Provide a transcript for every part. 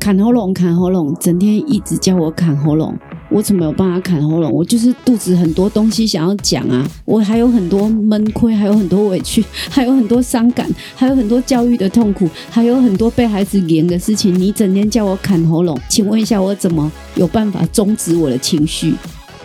砍喉咙，砍喉咙，整天一直叫我砍喉咙，我怎么有办法砍喉咙？我就是肚子很多东西想要讲啊，我还有很多闷亏，还有很多委屈，还有很多伤感，还有很多教育的痛苦，还有很多被孩子连的事情。你整天叫我砍喉咙，请问一下，我怎么有办法终止我的情绪？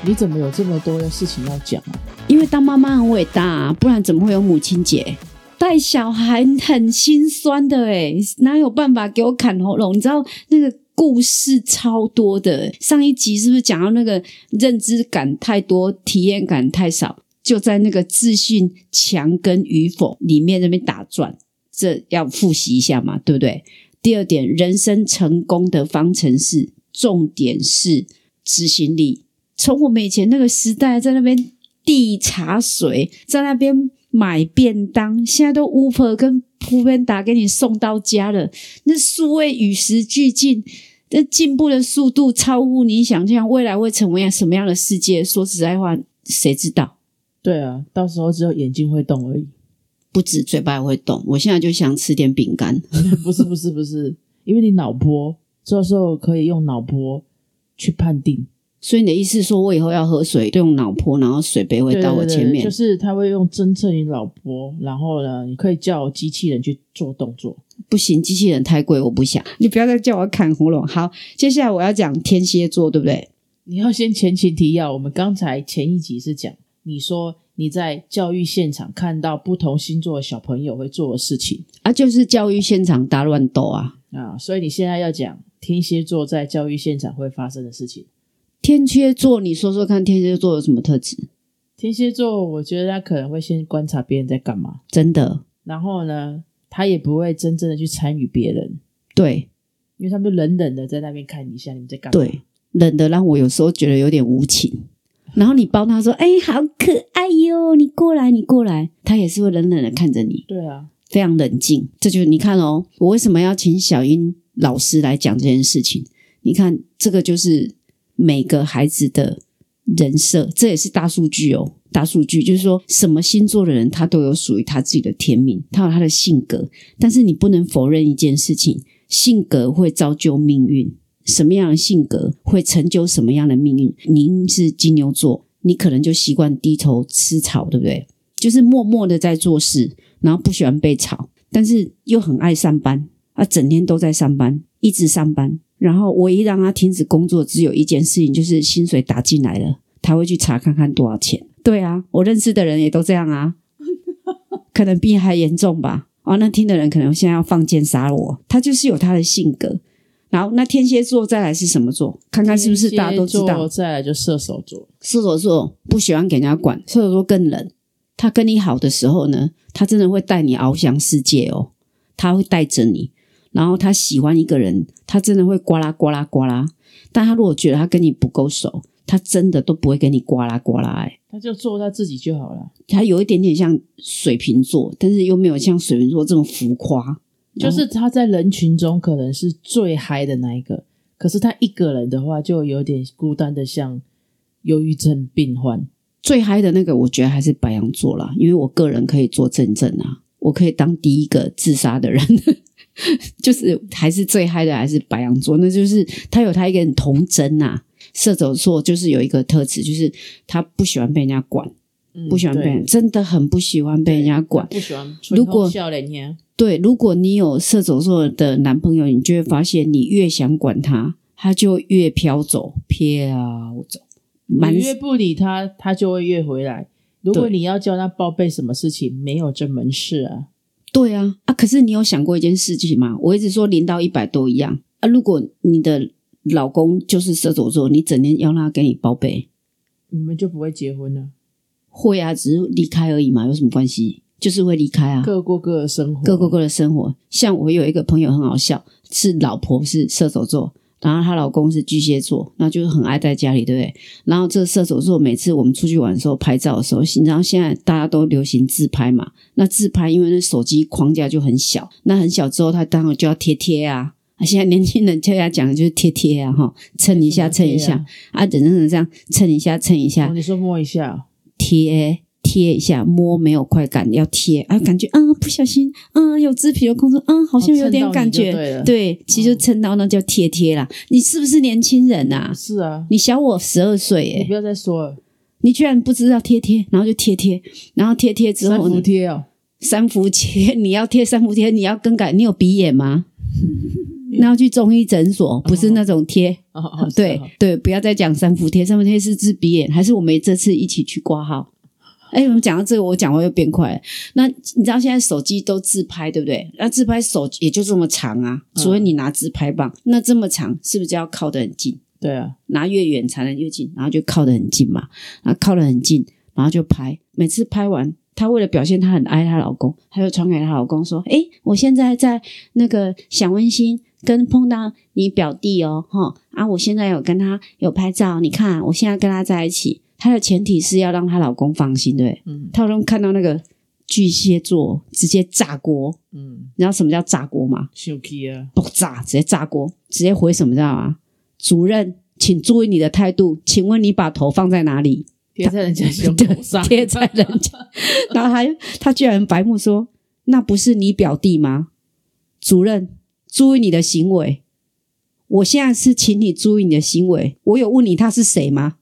你怎么有这么多的事情要讲啊？因为当妈妈很伟大啊，不然怎么会有母亲节？带小孩很心酸的诶哪有办法给我砍喉咙？你知道那个故事超多的。上一集是不是讲到那个认知感太多，体验感太少，就在那个自信强跟与否里面那边打转？这要复习一下嘛，对不对？第二点，人生成功的方程式，重点是执行力。从我们以前那个时代，在那边递茶水，在那边。买便当，现在都 Uber 跟普遍打给你送到家了。那数位与时俱进，那进步的速度超乎你想象，未来会成为什么样的世界？说实在话，谁知道？对啊，到时候只有眼睛会动而已，不止嘴巴会动。我现在就想吃点饼干。不是不是不是，因为你脑波，这时候可以用脑波去判定。所以你的意思说，我以后要喝水，用脑波，然后水杯会到我前面，就是他会用侦测你脑波，然后呢，你可以叫机器人去做动作。不行，机器人太贵，我不想。你不要再叫我砍喉咙。好，接下来我要讲天蝎座，对不对？你要先前情提要。我们刚才前一集是讲，你说你在教育现场看到不同星座的小朋友会做的事情啊，就是教育现场大乱斗啊啊！所以你现在要讲天蝎座在教育现场会发生的事情。天蝎座，你说说看，天蝎座有什么特质？天蝎座，我觉得他可能会先观察别人在干嘛，真的。然后呢，他也不会真正的去参与别人，对，因为他们冷冷的在那边看一下你们在干嘛，对，冷的让我有时候觉得有点无情。然后你帮他说：“哎，好可爱哟，你过来，你过来。”他也是会冷冷的看着你，对啊，非常冷静。这就是你看哦，我为什么要请小英老师来讲这件事情？你看，这个就是。每个孩子的人设，这也是大数据哦。大数据就是说，什么星座的人，他都有属于他自己的天命，他有他的性格。但是你不能否认一件事情：性格会造就命运。什么样的性格会成就什么样的命运？您是金牛座，你可能就习惯低头吃草，对不对？就是默默的在做事，然后不喜欢被吵，但是又很爱上班啊，整天都在上班，一直上班。然后唯一让他停止工作，只有一件事情，就是薪水打进来了，他会去查看看多少钱。对啊，我认识的人也都这样啊，可能比你还严重吧。哦，那听的人可能现在要放箭杀我。他就是有他的性格。然后那天蝎座再来是什么座？看看是不是大家都知道。再来就射手座。射手座不喜欢给人家管，射手座更冷。他跟你好的时候呢，他真的会带你翱翔世界哦，他会带着你。然后他喜欢一个人，他真的会呱啦呱啦呱啦。但他如果觉得他跟你不够熟，他真的都不会跟你呱啦呱啦。哎，他就做他自己就好了。他有一点点像水瓶座，但是又没有像水瓶座这么浮夸。就是他在人群中可能是最嗨的那一个，可是他一个人的话就有点孤单的，像忧郁症病患。最嗨的那个，我觉得还是白羊座啦，因为我个人可以做正正啊，我可以当第一个自杀的人。就是还是最嗨的，还是白羊座，那就是他有他一个童真呐。射手座就是有一个特质，就是他不喜欢被人家管，不喜欢被人，真的很不喜欢被人家管。不喜欢。如果对，如果你有射手座的男朋友，你就会发现，你越想管他，他就越飘走，飘走。你越不理他，他就会越回来。如果你要叫他报备什么事情，没有这门事啊。对啊，啊！可是你有想过一件事情吗？我一直说零到一百都一样啊。如果你的老公就是射手座，你整天要他给你报备，你们就不会结婚了？会啊，只是离开而已嘛，有什么关系？就是会离开啊，各过各的生活，各过各的生活。像我有一个朋友很好笑，是老婆是射手座。然后她老公是巨蟹座，那就是很爱在家里，对不对？然后这射手座每次我们出去玩的时候拍照的时候，然后现在大家都流行自拍嘛。那自拍因为那手机框架就很小，那很小之后他当然就要贴贴啊。现在年轻人大家讲的就是贴贴啊，哈，蹭一下蹭一下啊，等等等这样蹭一下蹭一下。你说摸一下，贴贴一下，摸没有快感，要贴。啊，感觉啊不小心啊有肢体的控制啊，好像有点感觉，对对，其实就蹭到那叫贴贴啦。你是不是年轻人啊？是啊，你小我十二岁耶。你不，要再说了，你居然不知道贴贴，然后就贴贴，然后贴贴之三伏后呢，贴哦，三伏贴，你要贴三伏贴，你要更改，你有鼻炎吗？那要去中医诊所，不是那种贴。哦哦，对哦。对，不要再讲三伏贴，三伏贴是治鼻炎，还是我们这次一起去挂号？哎，我们讲到这个，我讲话又变快了。那你知道现在手机都自拍，对不对？那自拍手也就这么长啊，嗯除非你拿自拍棒，那这么长是不是就要靠得很近？对啊，拿越远才能越近，然后就靠得很近嘛，然后靠得很近，然后就拍。每次拍完，她为了表现她很爱她老公，她就传给她老公说：“诶，我现在在那个想温馨，跟碰到你表弟哦，哈啊，我现在有跟他有拍照，你看我现在跟他在一起。她的前提是要让她老公放心，对？嗯她老公看到那个巨蟹座直接炸锅，嗯，你知道什么叫炸锅吗？生气啊，爆炸，直接炸锅，直接回什么知道吗？主任，请注意你的态度，请问你把头放在哪里？贴在人家胸口上，贴在人家，然后他他居然白目说：“那不是你表弟吗？”主任，注意你的行为。我现在是请你注意你的行为。我有问你他是谁吗？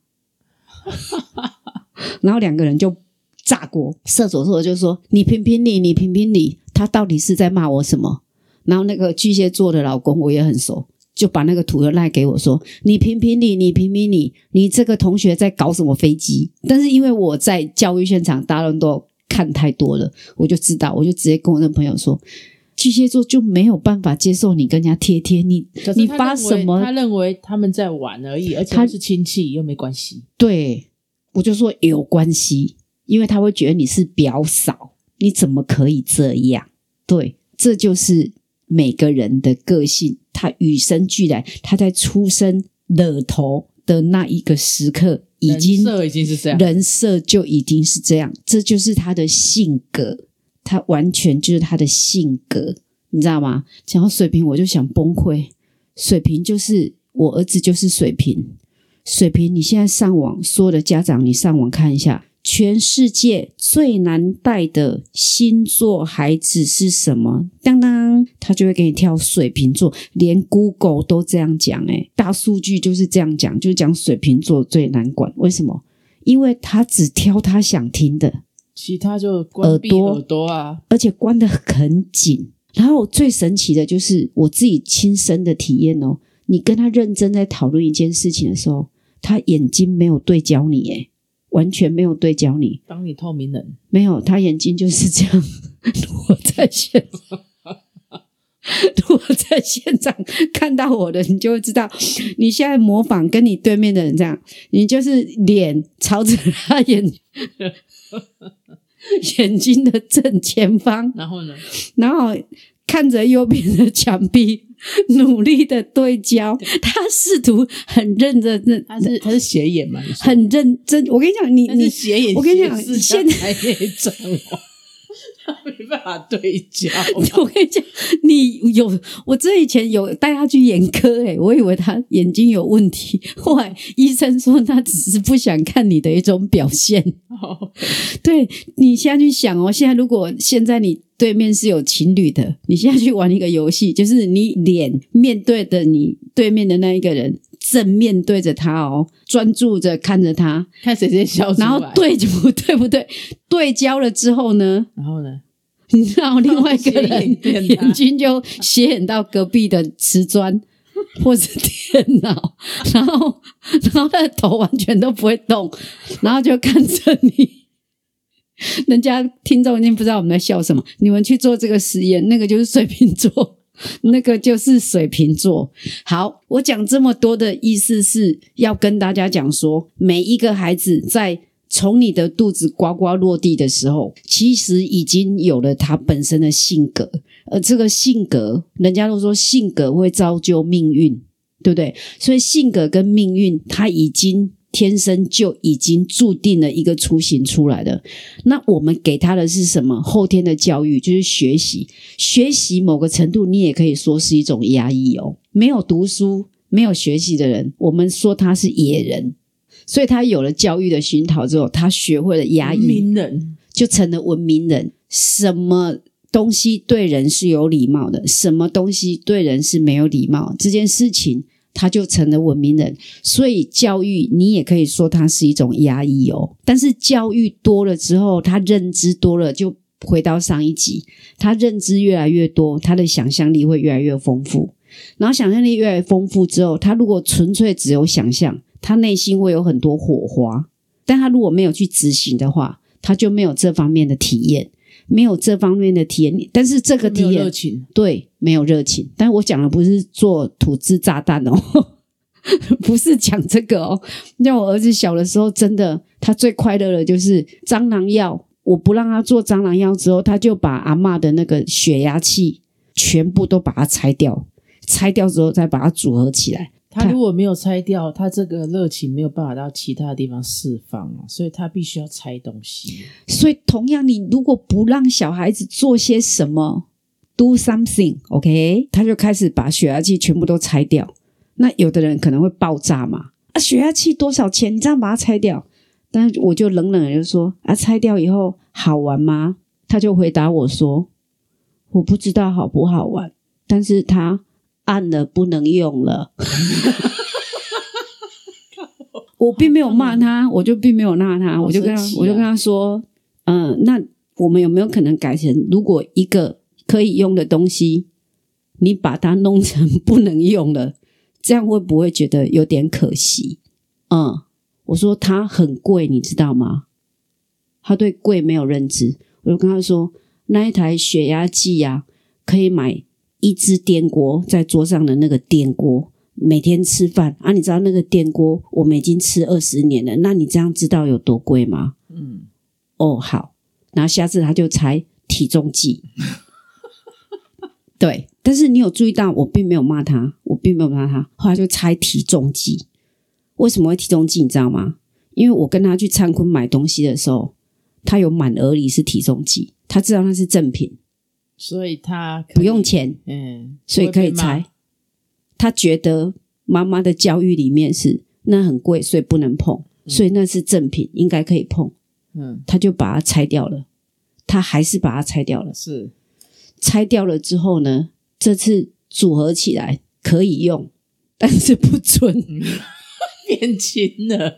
然后两个人就炸锅。射手座就说：“你评评理，你评评理，他到底是在骂我什么？”然后那个巨蟹座的老公我也很熟，就把那个图又赖给我说：“你评评理，你评评理，你这个同学在搞什么飞机？”但是因为我在教育现场，大家都看太多了，我就知道，我就直接跟我那朋友说。巨蟹座就没有办法接受你跟人家贴贴，你你发什么他认为他们在玩而已，而且他他是亲戚，又没关系。对，我就说有关系，因为他会觉得你是表嫂，你怎么可以这样？对，这就是每个人的个性，他与生俱来，他在出生惹头的那一个时刻，已经人设已经是这样，人设就已经是这样，这就是他的性格，他完全就是他的性格，你知道吗？讲到水瓶，我就想崩溃。水瓶就是我儿子，就是水瓶。水瓶，你现在上网，所有的家长，你上网看一下，全世界最难带的星座孩子是什么？当当，他就会给你跳水瓶座，连 Google 都这样讲，诶，大数据就是这样讲，就讲水瓶座最难管。为什么？因为他只挑他想听的，其他就关闭耳朵耳朵啊，而且关得很紧。然后最神奇的就是我自己亲身的体验哦，你跟他认真在讨论一件事情的时候，他眼睛没有对焦你，诶，完全没有对焦你，当你透明人，没有，他眼睛就是这样 我在现场。如果在现场看到我的，你就会知道，你现在模仿跟你对面的人这样，你就是脸朝着他眼 眼睛的正前方，然后呢，然后看着右边的墙壁，努力的对焦。他试图很认真的，他是他是斜眼嘛？很认真。我跟你讲，你你斜眼，我跟你讲现加白内障哦，他没办法对焦啊。我跟你讲，你有我这以前有带他去眼科、欸，我以为他眼睛有问题，后来医生说他只是不想看你的一种表现。哦对你现在去想哦，现在如果现在你对面是有情侣的，你现在去玩一个游戏，就是你脸面对的你对面的那一个人，正面对着他哦，专注着看着他，看谁先笑出来，然后，对不对不对？对焦了之后呢？然后呢？你知道另外一个人 眼睛就斜眼到隔壁的瓷砖 或者电脑，然后然后他的头完全都不会动，然后就看着你。人家听众已经不知道我们在笑什么，你们去做这个实验，那个就是水瓶座，那个就是水瓶座。好，我讲这么多的意思是要跟大家讲说，每一个孩子在从你的肚子呱呱落地的时候，其实已经有了他本身的性格，而这个性格，人家都说性格会造就命运，对不对？所以性格跟命运，他已经天生就已经注定了一个雏形出来的。那我们给他的是什么？后天的教育就是学习，学习某个程度，你也可以说是一种压抑哦。没有读书、没有学习的人，我们说他是野人。所以他有了教育的熏陶之后，他学会了压抑，名人就成了文明人。什么东西对人是有礼貌的，什么东西对人是没有礼貌，这件事情他就成了文明人。所以教育你也可以说它是一种压抑哦。但是教育多了之后，他认知多了，就回到上一集，他认知越来越多，他的想象力会越来越丰富。然后想象力越来越丰富之后，他如果纯粹只有想象，他内心会有很多火花。但他如果没有去执行的话，他就没有这方面的体验，没有这方面的体验。但是这个体验情，对没有热情。但我讲的不是做土制炸弹哦，不是讲这个哦。像我儿子小的时候，真的他最快乐的就是蟑螂药。我不让他做蟑螂药之后，他就把阿嬷的那个血压器全部都把它拆掉，拆掉之后再把它组合起来。他如果没有拆掉，他这个热情没有办法到其他地方释放啊，所以他必须要拆东西。所以，同样，你如果不让小孩子做些什么，do something，OK，、他就开始把血压计全部都拆掉。那有的人可能会爆炸嘛？啊，血压计多少钱？你这样把它拆掉？但是我就冷冷的就说：啊，拆掉以后好玩吗？他就回答我说：我不知道好不好玩，但是他按了不能用了。我并没有骂他，我就并没有骂他，我就跟他，啊我就跟他说，嗯、那我们有没有可能改成，如果一个可以用的东西，你把它弄成不能用了，这样会不会觉得有点可惜？嗯，我说它很贵，你知道吗？他对贵没有认知，我就跟他说，那一台血压计呀、可以买一只电锅在桌上的那个电锅，每天吃饭啊，你知道那个电锅我们已经吃二十年了，那你这样知道有多贵吗？嗯，哦，好，然后下次他就猜体重计。对，但是你有注意到，我并没有骂他，我并没有骂他，后来就猜体重计。为什么会体重计？你知道吗？因为我跟他去灿坤买东西的时候，他有满额礼是体重计，他知道那是正品，所以他以不用，钱，嗯，所以可以不会被骂。猜。他觉得妈妈的教育里面是那很贵，所以不能碰，所以那是正品，应该可以碰。嗯，他就把它拆掉了，他还是把它拆掉了。是。拆掉了之后呢，这次组合起来可以用，但是不准，变轻了，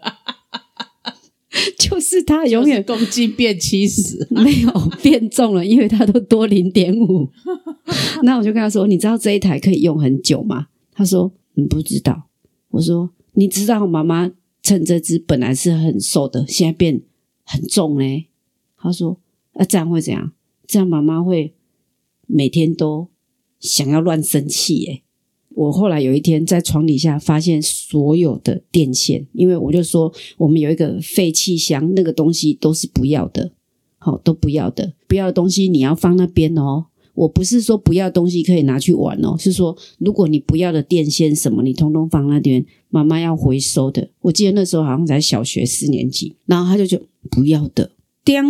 就是他永远就是公斤变七十，没有变重了，因为他都多零点五。那我就跟他说：“你知道这一台可以用很久吗？”他说：“你不知道。”我说：“你知道妈妈趁这只本来是很瘦的，现在变很重呢？”他说：“啊、这样会怎样？这样妈妈会每天都想要乱生气耶。”我后来有一天在床底下发现所有的电线，因为我就说我们有一个废弃箱，那个东西都是不要的，好都不要的，不要的东西你要放那边哦。我不是说不要的东西可以拿去玩哦，是说如果你不要的电线什么，你通通放那边，妈妈要回收的。我记得那时候好像才小学四年级，然后他就就不要的，叮，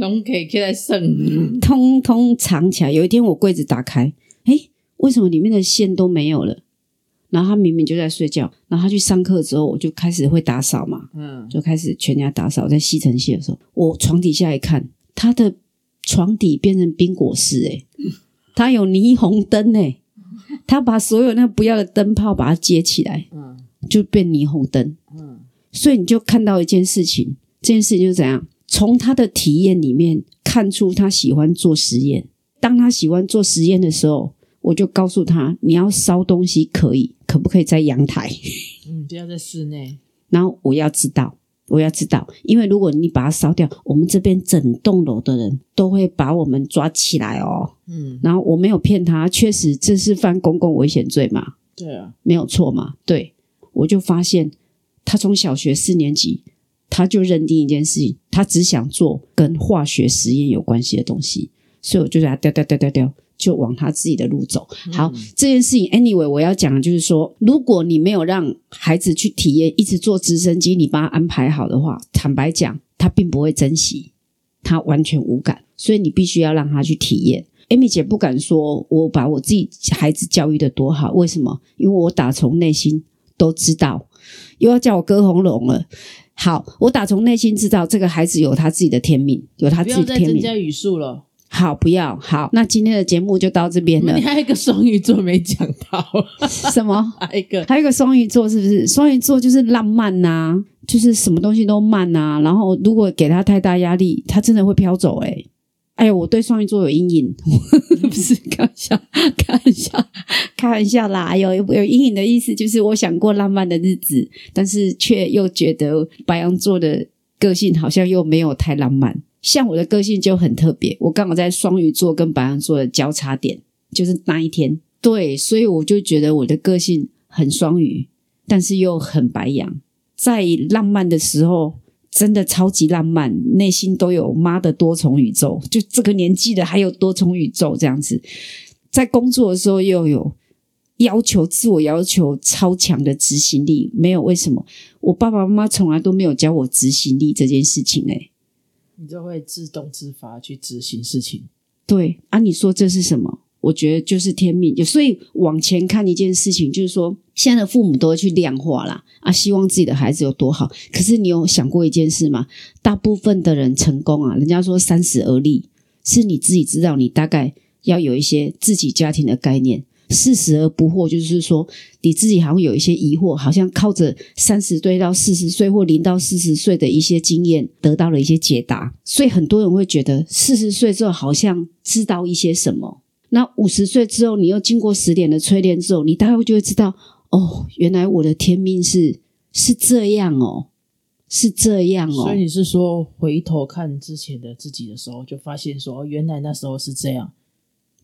拢可以起来剩，通通藏起来。有一天我柜子打开，诶，为什么里面的线都没有了？然后他明明就在睡觉，然后他去上课之后，我就开始会打扫嘛，嗯，就开始全家打扫。在吸尘器的时候，我床底下一看，他的床底变成冰果室，诶，他有霓虹灯，诶，他把所有那不要的灯泡把它接起来，嗯就变霓虹灯。嗯所以你就看到一件事情，这件事情就是怎样？从他的体验里面看出他喜欢做实验。当他喜欢做实验的时候，我就告诉他：你要烧东西可以，可不可以在阳台？嗯，不要在室内，然后我要知道，我要知道，因为如果你把它烧掉，我们这边整栋楼的人都会把我们抓起来哦。嗯，然后我没有骗他，确实这是犯公共危险罪嘛。对啊，没有错嘛？对，我就发现他从小学四年级，他就认定一件事情，他只想做跟化学实验有关系的东西，所以我就给他掉掉掉掉掉，就往他自己的路走。好，这件事情，anyway，我要讲的就是说，如果你没有让孩子去体验，一直坐直升机，你帮他安排好的话，坦白讲，他并不会珍惜，他完全无感，所以你必须要让他去体验。Amy 姐不敢说我把我自己孩子教育的多好，为什么？因为我打从内心都知道，又要叫我割喉咙了。好，我打从内心知道这个孩子有他自己的天命，有他自己的天命。要再增加语速了。好，不要好，那今天的节目就到这边了你。还有一个双鱼座没讲到，什么？还有一个还有一个双鱼座，是不是？双鱼座就是浪漫呐、就是什么东西都慢呐、然后如果给他太大压力，他真的会飘走、欸。哎呦，我对双鱼座有阴影，不是开玩笑，开玩笑，开玩笑啦。有有阴影的意思就是我想过浪漫的日子，但是却又觉得白羊座的个性好像又没有太浪漫。像我的个性就很特别，我刚好在双鱼座跟白羊座的交叉点，就是那一天。对，所以我就觉得我的个性很双鱼，但是又很白羊。在浪漫的时候，真的超级浪漫，内心都有妈的多重宇宙。就这个年纪的还有多重宇宙这样子。在工作的时候又有要求，自我要求超强的执行力。没有为什么，我爸爸妈妈从来都没有教我执行力这件事情、欸。你就会自动自发去执行事情。对啊，你说这是什么？我觉得就是天命。所以往前看一件事情，就是说，现在的父母都会去量化啦，啊，希望自己的孩子有多好。可是你有想过一件事吗？大部分的人成功啊，人家说三十而立，是你自己知道，你大概要有一些自己家庭的概念。四十而不惑，就是说你自己好像有一些疑惑，好像靠着三十岁到四十岁或零到四十岁的一些经验，得到了一些解答。所以很多人会觉得四十岁之后好像知道一些什么。那五十岁之后，你又经过十年的淬炼之后，你大概就会知道，哦，原来我的天命是是这样哦，是这样哦所以。你是说回头看之前的自己的时候，就发现说，原来那时候是这样。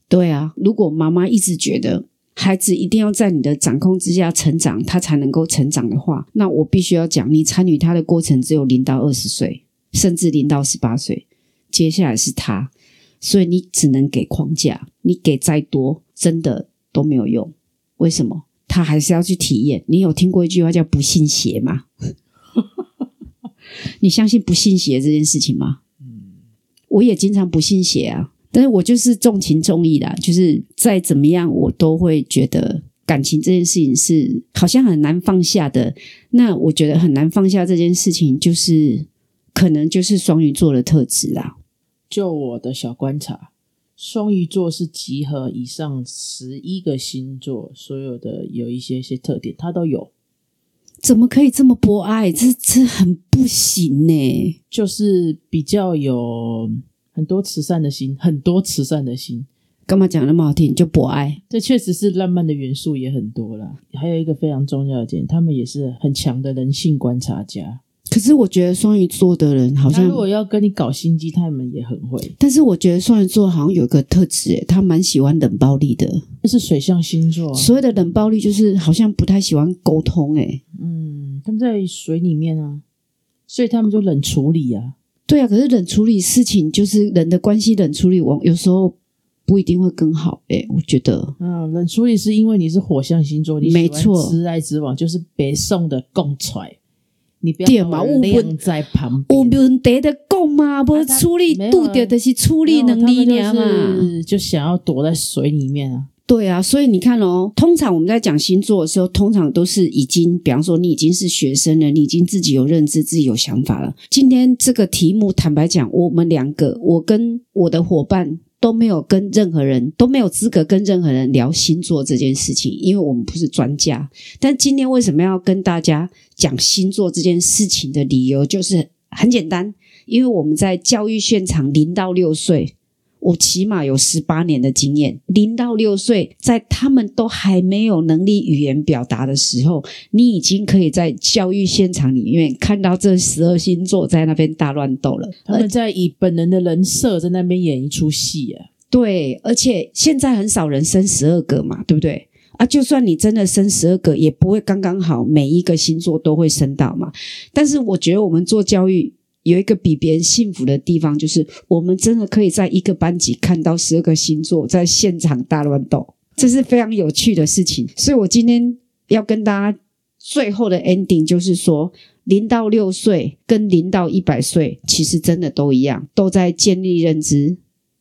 对啊，如果妈妈一直觉得孩子一定要在你的掌控之下成长，他才能够成长的话，那我必须要讲，你参与他的过程只有零到二十岁，甚至零到十八岁，接下来是他，所以你只能给框架，你给再多，真的都没有用。为什么？他还是要去体验。你有听过一句话叫“不信邪”吗？你相信不信邪这件事情吗？我也经常不信邪啊，但是我就是重情重义啦，就是再怎么样，我都会觉得感情这件事情是好像很难放下的。那我觉得很难放下这件事情，就是可能就是双鱼座的特质啦。就我的小观察，双鱼座是集合以上十一个星座所有的有一些些特点，它都有。怎么可以这么博爱？这这很不行呢、就是比较有很多慈善的心，很多慈善的心。干嘛讲那么好听？就博爱。这确实是浪漫的元素也很多啦。还有一个非常重要的点，他们也是很强的人性观察家。可是我觉得双鱼座的人好像他如，果要跟你搞心机，他们也很会。但是我觉得双鱼座好像有一个特质，诶，他蛮喜欢冷暴力的。这是水象星座啊，所谓的冷暴力，就是好像不太喜欢沟通，诶。嗯，他们在水里面啊，所以他们就冷处理啊。对啊，可是冷处理事情，就是人的关系冷处理，往有时候不一定会更好。诶，我觉得嗯，冷处理是因为你是火象星座，你没错直来直往，就是北宋的共踹，你不要把晾在旁有边。问题的讲嘛，不啊他处理度掉的是处理能力嘛。们就是就想要躲在水里面啊。对啊，所以你看哦，通常我们在讲星座的时候，通常都是已经，比方说你已经是学生了，你已经自己有认知、自己有想法了。今天这个题目，坦白讲，我们两个，我跟我的伙伴都没有跟任何人都没有资格跟任何人聊星座这件事情，因为我们不是专家。但今天为什么要跟大家讲星座这件事情的理由，就是很简单，因为我们在教育现场零到六岁。我起码有十八年的经验，零到六岁，在他们都还没有能力语言表达的时候，你已经可以在教育现场里面看到这十二星座在那边大乱斗了。他们在以本人的人设在那边演一出戏啊。对，而且现在很少人生十二个嘛，对不对？啊，就算你真的生十二个，也不会刚刚好每一个星座都会生到嘛。但是我觉得我们做教育有一个比别人幸福的地方，就是我们真的可以在一个班级看到十二个星座在现场大乱斗，这是非常有趣的事情。所以我今天要跟大家最后的 ending 就是说，零到六岁跟零到一百岁其实真的都一样，都在建立认知、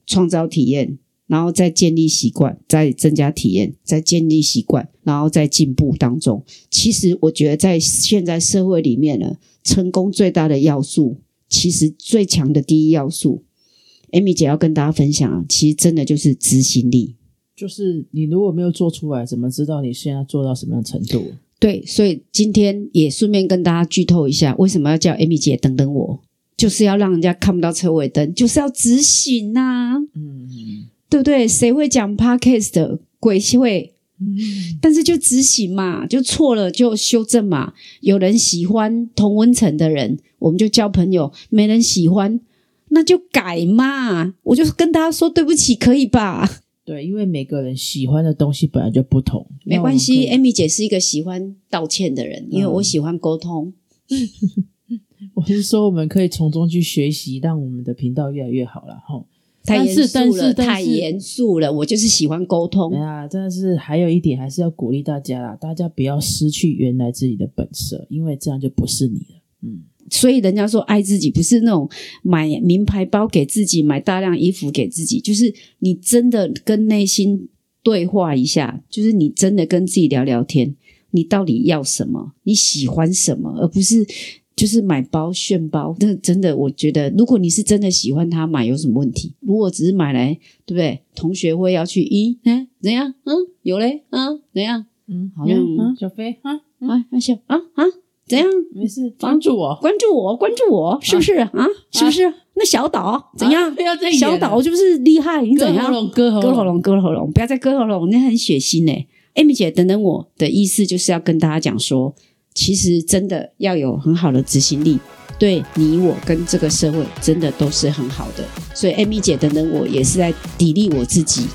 创造体验、然后再建立习惯，再增加体验，再建立习惯，然后再进步当中。其实我觉得在现在社会里面呢，成功最大的要素，其实最强的第一要素，Amy 姐要跟大家分享啊，其实真的就是执行力。就是你如果没有做出来，怎么知道你现在做到什么样的程度？对，所以今天也顺便跟大家剧透一下，为什么要叫 Amy 姐等等我，就是要让人家看不到车尾灯，就是要执行呐、嗯，对不对？谁会讲 podcast 的鬼会？嗯但是就执行嘛，就错了就修正嘛。有人喜欢同温层的人，我们就交朋友；没人喜欢，那就改嘛。我就跟大家说对不起，可以吧？对，因为每个人喜欢的东西本来就不同，没关系那我们可以，Amy 姐是一个喜欢道歉的人，因为我喜欢沟通。我是说，我们可以从中去学习，让我们的频道越来越好了哈。太但是严肃了，但是但太严肃了。我就是喜欢沟通哎。呀，但是还有一点，还是要鼓励大家啦，大家不要失去原来自己的本色，因为这样就不是你了。嗯，所以人家说爱自己不是那种买名牌包给自己，买大量衣服给自己，就是你真的跟内心对话一下，就是你真的跟自己聊聊天，你到底要什么，你喜欢什么，而不是就是买包炫包。那真的，我觉得如果你是真的喜欢它，买有什么问题？如果只是买来，对不对？同学会要去，咦，嗯，怎样？嗯，有嘞，嗯，怎样？嗯，好像嗯，小飞啊，嗯啊，啊笑啊啊，怎样？没事，关注我。关注我，关注我，是不是啊？是不是？那小岛怎样？啊不要再演了小岛就是厉害，你怎样？割喉咙，割喉割喉咙，割喉咙，不要再割喉咙，那很血腥呢、Amy 姐，等等我的意思就是要跟大家讲说，其实真的要有很好的执行力，对你我跟这个社会真的都是很好的。所以 Amy 姐，等等我也是在砥砺我自己，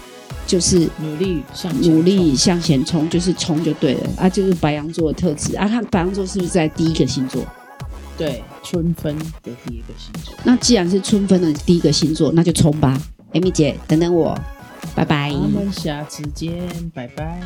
就是努力向前努力向前冲，就是冲就对了啊，就是白羊座的特质啊。看白羊座是不是在第一个星座？对春分的第一个星座。那既然是春分的第一个星座，那就冲吧，Amy 姐，等等我，拜拜。我们下次见，拜拜。